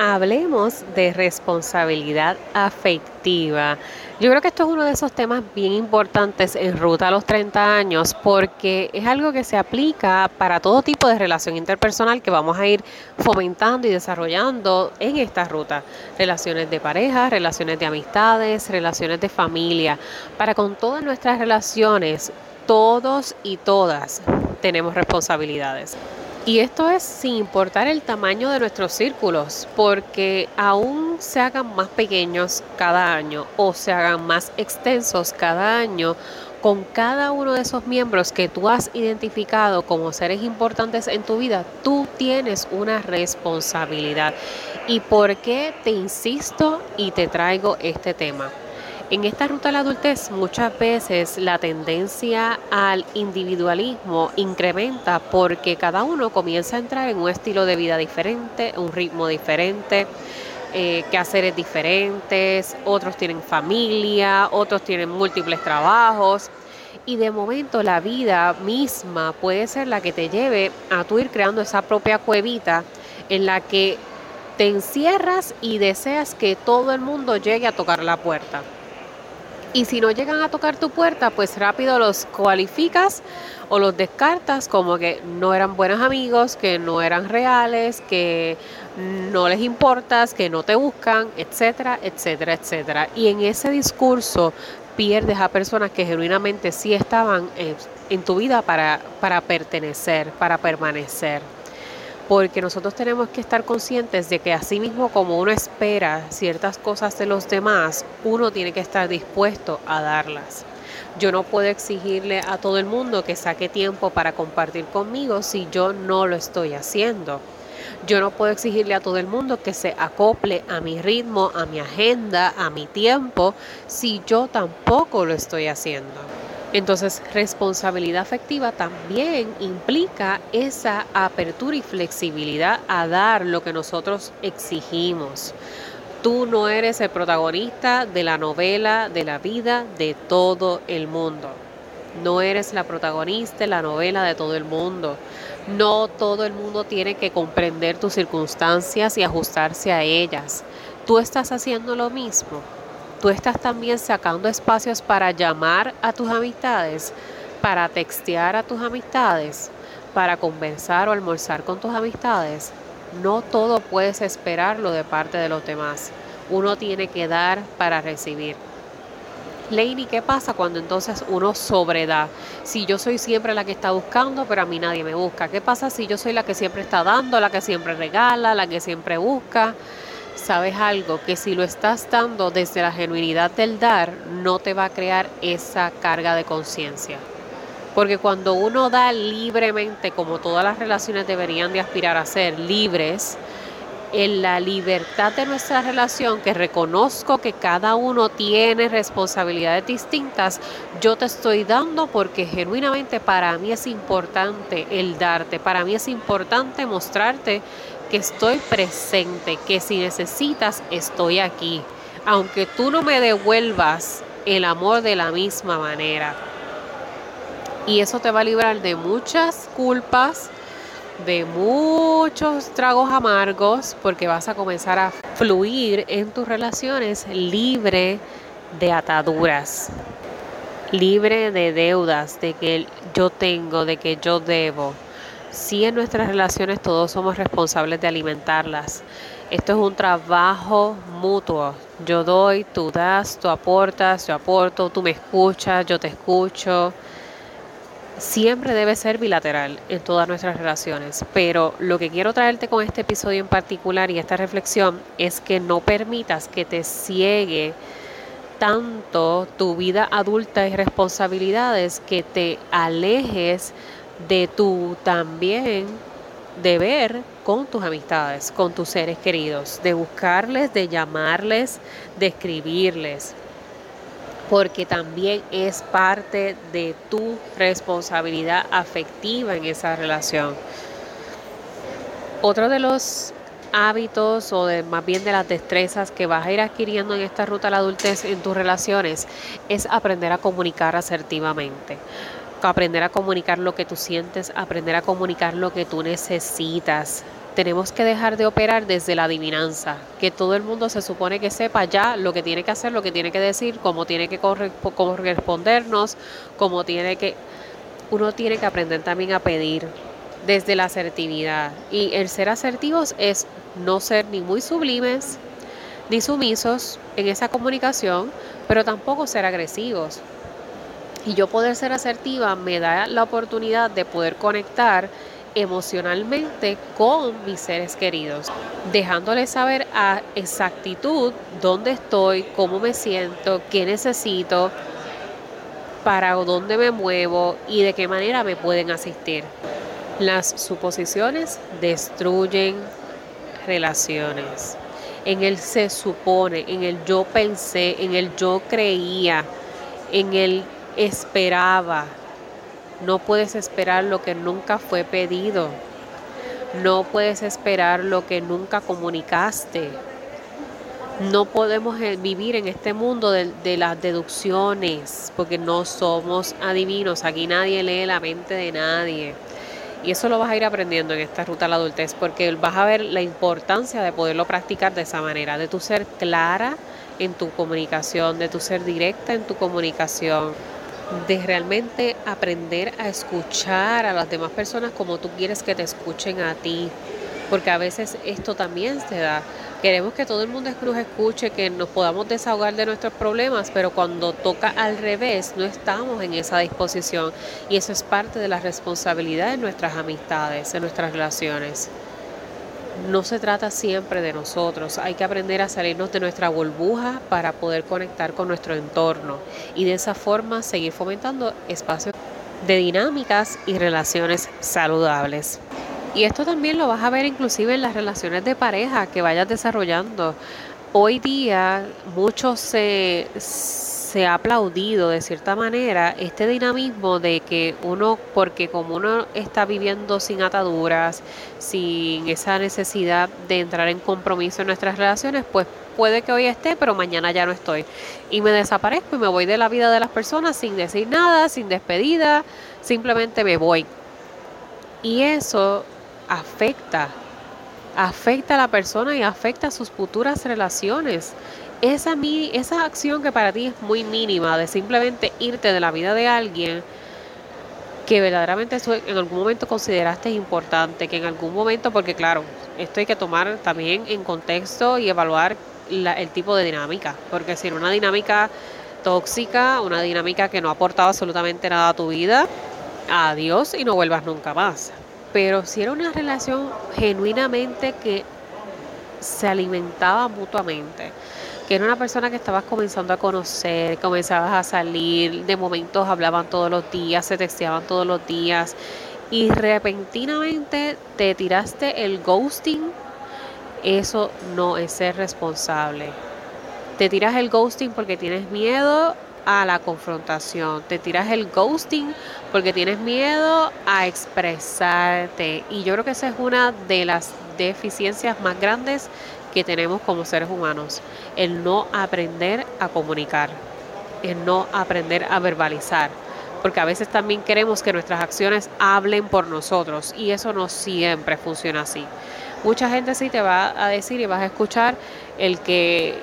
Hablemos de responsabilidad afectiva. Yo creo que esto es uno de esos temas bien importantes en ruta a los 30 años porque es algo que se aplica para todo tipo de relación interpersonal que vamos a ir fomentando y desarrollando en esta ruta. Relaciones de pareja, relaciones de amistades, relaciones de familia. Para con todas nuestras relaciones, todos y todas tenemos responsabilidades. Y esto es sin importar el tamaño de nuestros círculos, porque aún se hagan más pequeños cada año o se hagan más extensos cada año, con cada uno de esos miembros que tú has identificado como seres importantes en tu vida, tú tienes una responsabilidad. ¿Y por qué te insisto y te traigo este tema? En esta ruta a la adultez muchas veces la tendencia al individualismo incrementa porque cada uno comienza a entrar en un estilo de vida diferente, un ritmo diferente, eh, quehaceres diferentes, otros tienen familia, otros tienen múltiples trabajos y de momento la vida misma puede ser la que te lleve a tú ir creando esa propia cuevita en la que te encierras y deseas que todo el mundo llegue a tocar la puerta. Y si no llegan a tocar tu puerta, pues rápido los cualificas o los descartas como que no eran buenos amigos, que no eran reales, que no les importas, que no te buscan, etcétera, etcétera, etcétera. Y en ese discurso pierdes a personas que genuinamente sí estaban en, tu vida para, para pertenecer, para permanecer porque nosotros tenemos que estar conscientes de que así mismo como uno espera ciertas cosas de los demás, uno tiene que estar dispuesto a darlas. Yo no puedo exigirle a todo el mundo que saque tiempo para compartir conmigo si yo no lo estoy haciendo. Yo no puedo exigirle a todo el mundo que se acople a mi ritmo, a mi agenda, a mi tiempo, si yo tampoco lo estoy haciendo. Entonces, responsabilidad afectiva también implica esa apertura y flexibilidad a dar lo que nosotros exigimos. Tú no eres el protagonista de la novela de la vida de todo el mundo. No eres la protagonista de la novela de todo el mundo. No todo el mundo tiene que comprender tus circunstancias y ajustarse a ellas. Tú estás haciendo lo mismo tú estás también sacando espacios para llamar a tus amistades, para textear a tus amistades, para conversar o almorzar con tus amistades. No todo puedes esperarlo de parte de los demás. Uno tiene que dar para recibir. Lady, ¿qué pasa cuando entonces uno sobreda? Si yo soy siempre la que está buscando, pero a mí nadie me busca. ¿Qué pasa si yo soy la que siempre está dando, la que siempre regala, la que siempre busca? Sabes algo que si lo estás dando desde la genuinidad del dar, no te va a crear esa carga de conciencia. Porque cuando uno da libremente, como todas las relaciones deberían de aspirar a ser libres, en la libertad de nuestra relación, que reconozco que cada uno tiene responsabilidades distintas, yo te estoy dando porque genuinamente para mí es importante el darte, para mí es importante mostrarte que estoy presente, que si necesitas estoy aquí, aunque tú no me devuelvas el amor de la misma manera. Y eso te va a librar de muchas culpas, de muchos tragos amargos, porque vas a comenzar a fluir en tus relaciones libre de ataduras, libre de deudas, de que yo tengo, de que yo debo. Si en nuestras relaciones todos somos responsables de alimentarlas. Esto es un trabajo mutuo. Yo doy, tú das, tú aportas, yo aporto, tú me escuchas, yo te escucho. Siempre debe ser bilateral en todas nuestras relaciones, pero lo que quiero traerte con este episodio en particular y esta reflexión es que no permitas que te ciegue tanto tu vida adulta y responsabilidades que te alejes de tu también deber con tus amistades, con tus seres queridos, de buscarles, de llamarles, de escribirles. porque también es parte de tu responsabilidad afectiva en esa relación. Otro de los hábitos o de más bien de las destrezas que vas a ir adquiriendo en esta ruta a la adultez en tus relaciones es aprender a comunicar asertivamente. Aprender a comunicar lo que tú sientes, aprender a comunicar lo que tú necesitas. Tenemos que dejar de operar desde la adivinanza, que todo el mundo se supone que sepa ya lo que tiene que hacer, lo que tiene que decir, cómo tiene que correspondernos, cómo tiene que... Uno tiene que aprender también a pedir, desde la asertividad. Y el ser asertivos es no ser ni muy sublimes ni sumisos en esa comunicación, pero tampoco ser agresivos. Y yo poder ser asertiva me da la oportunidad de poder conectar emocionalmente con mis seres queridos, dejándoles saber a exactitud dónde estoy, cómo me siento, qué necesito, para dónde me muevo y de qué manera me pueden asistir. Las suposiciones destruyen relaciones. En el se supone, en el yo pensé, en el yo creía, en el esperaba. No puedes esperar lo que nunca fue pedido. No puedes esperar lo que nunca comunicaste. No podemos eh, vivir en este mundo de, de, las deducciones porque no somos adivinos. Aquí nadie lee la mente de nadie. Y eso lo vas a ir aprendiendo en esta ruta a la adultez porque vas a ver la importancia de poderlo practicar de esa manera, de tu ser clara en tu comunicación, de tu ser directa en tu comunicación, de realmente aprender a escuchar a las demás personas como tú quieres que te escuchen a ti, porque a veces esto también se da. Queremos que todo el mundo nos escuche, que nos podamos desahogar de nuestros problemas, pero cuando toca al revés, no estamos en esa disposición. Y eso es parte de la responsabilidad de nuestras amistades, de nuestras relaciones. No se trata siempre de nosotros, hay que aprender a salirnos de nuestra burbuja para poder conectar con nuestro entorno y de esa forma seguir fomentando espacios de dinámicas y relaciones saludables. Y esto también lo vas a ver inclusive en las relaciones de pareja que vayas desarrollando. Hoy día mucho se, se ha aplaudido de cierta manera este dinamismo de que uno, porque como uno está viviendo sin ataduras, sin esa necesidad de entrar en compromiso en nuestras relaciones, pues puede que hoy esté, pero mañana ya no estoy. Y me desaparezco y me voy de la vida de las personas sin decir nada, sin despedida, simplemente me voy. Y eso afecta, afecta a la persona y afecta a sus futuras relaciones. Esa, esa acción que para ti es muy mínima de simplemente irte de la vida de alguien que verdaderamente en algún momento consideraste importante, que en algún momento, porque claro, esto hay que tomar también en contexto y evaluar el tipo de dinámica, porque si una dinámica tóxica, una dinámica que no ha aportado absolutamente nada a tu vida, adiós y no vuelvas nunca más. Pero si era una relación genuinamente que se alimentaba mutuamente, que era una persona que estabas comenzando a conocer, comenzabas a salir, de momentos hablaban todos los días, se texteaban todos los días y repentinamente te tiraste el ghosting, eso no es ser responsable. Te tiras el ghosting porque tienes miedo a la confrontación, te tiras el ghosting porque tienes miedo a expresarte. Y yo creo que esa es una de las deficiencias más grandes que tenemos como seres humanos, el no aprender a comunicar, el no aprender a verbalizar, porque a veces también queremos que nuestras acciones hablen por nosotros y eso no siempre funciona así. Mucha gente sí te va a decir y vas a escuchar el que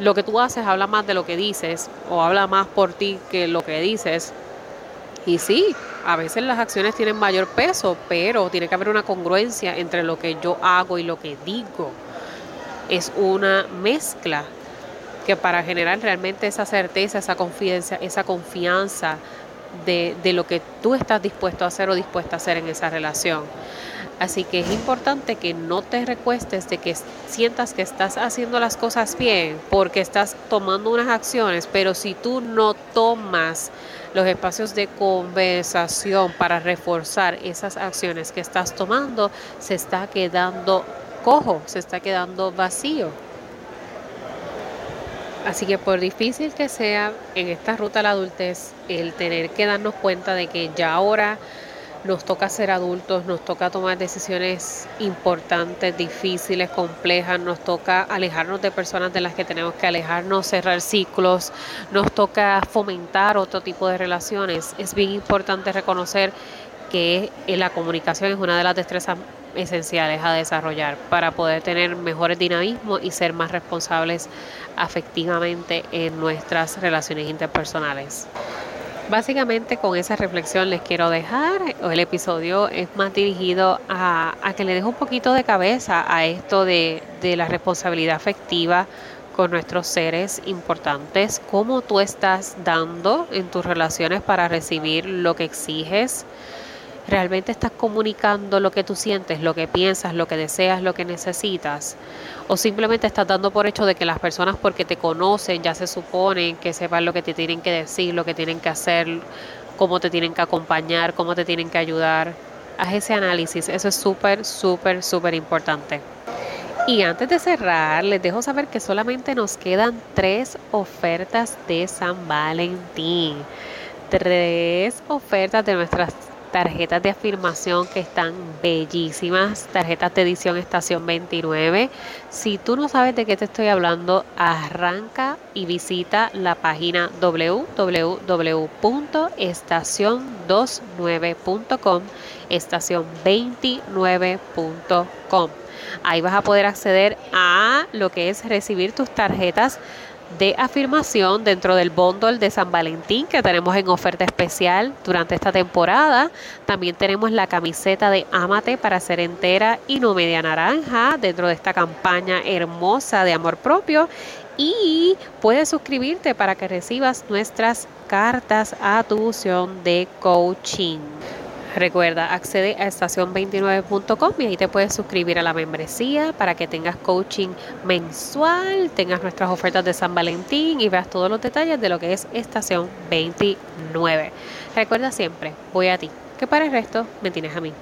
lo que tú haces habla más de lo que dices o habla más por ti que lo que dices. Y sí, a veces las acciones tienen mayor peso, pero tiene que haber una congruencia entre lo que yo hago y lo que digo. Es una mezcla que para generar realmente esa certeza, esa confianza, esa confianza de, de lo que tú estás dispuesto a hacer o dispuesta a hacer en esa relación. Así que es importante que no te recuestes de que sientas que estás haciendo las cosas bien porque estás tomando unas acciones, pero si tú no tomas los espacios de conversación para reforzar esas acciones que estás tomando, se está quedando cojo, se está quedando vacío. Así que por difícil que sea en esta ruta a la adultez, el tener que darnos cuenta de que ya ahora nos toca ser adultos, nos toca tomar decisiones importantes, difíciles, complejas, nos toca alejarnos de personas de las que tenemos que alejarnos, cerrar ciclos, nos toca fomentar otro tipo de relaciones. Es bien importante reconocer que la comunicación es una de las destrezas esenciales a desarrollar para poder tener mejores dinamismos y ser más responsables afectivamente en nuestras relaciones interpersonales. Básicamente con esa reflexión les quiero dejar, el episodio es más dirigido a, que le deje un poquito de cabeza a esto de, de la responsabilidad afectiva con nuestros seres importantes, cómo tú estás dando en tus relaciones para recibir lo que exiges, ¿Realmente estás comunicando lo que tú sientes, lo que piensas, lo que deseas, lo que necesitas? ¿O simplemente estás dando por hecho de que las personas porque te conocen ya se suponen que sepan lo que te tienen que decir, lo que tienen que hacer, cómo te tienen que acompañar, cómo te tienen que ayudar? Haz ese análisis, eso es súper, súper, súper importante. Y antes de cerrar, les dejo saber que solamente nos quedan tres ofertas de San Valentín. Tres ofertas de nuestras tarjetas de afirmación que están bellísimas, tarjetas de edición estación 29. Si tú no sabes de qué te estoy hablando, arranca y visita la página www.estacion29.com, estación29.com. Ahí vas a poder acceder a lo que es recibir tus tarjetas de afirmación dentro del bundle de San Valentín que tenemos en oferta especial durante esta temporada. También tenemos la camiseta de Amate para ser entera y no media naranja dentro de esta campaña hermosa de amor propio. Y puedes suscribirte para que recibas nuestras cartas a tu opción de coaching. Recuerda, accede a estación29.com y ahí te puedes suscribir a la membresía para que tengas coaching mensual, tengas nuestras ofertas de San Valentín y veas todos los detalles de lo que es Estación 29. Recuerda siempre, voy a ti, que para el resto me tienes a mí.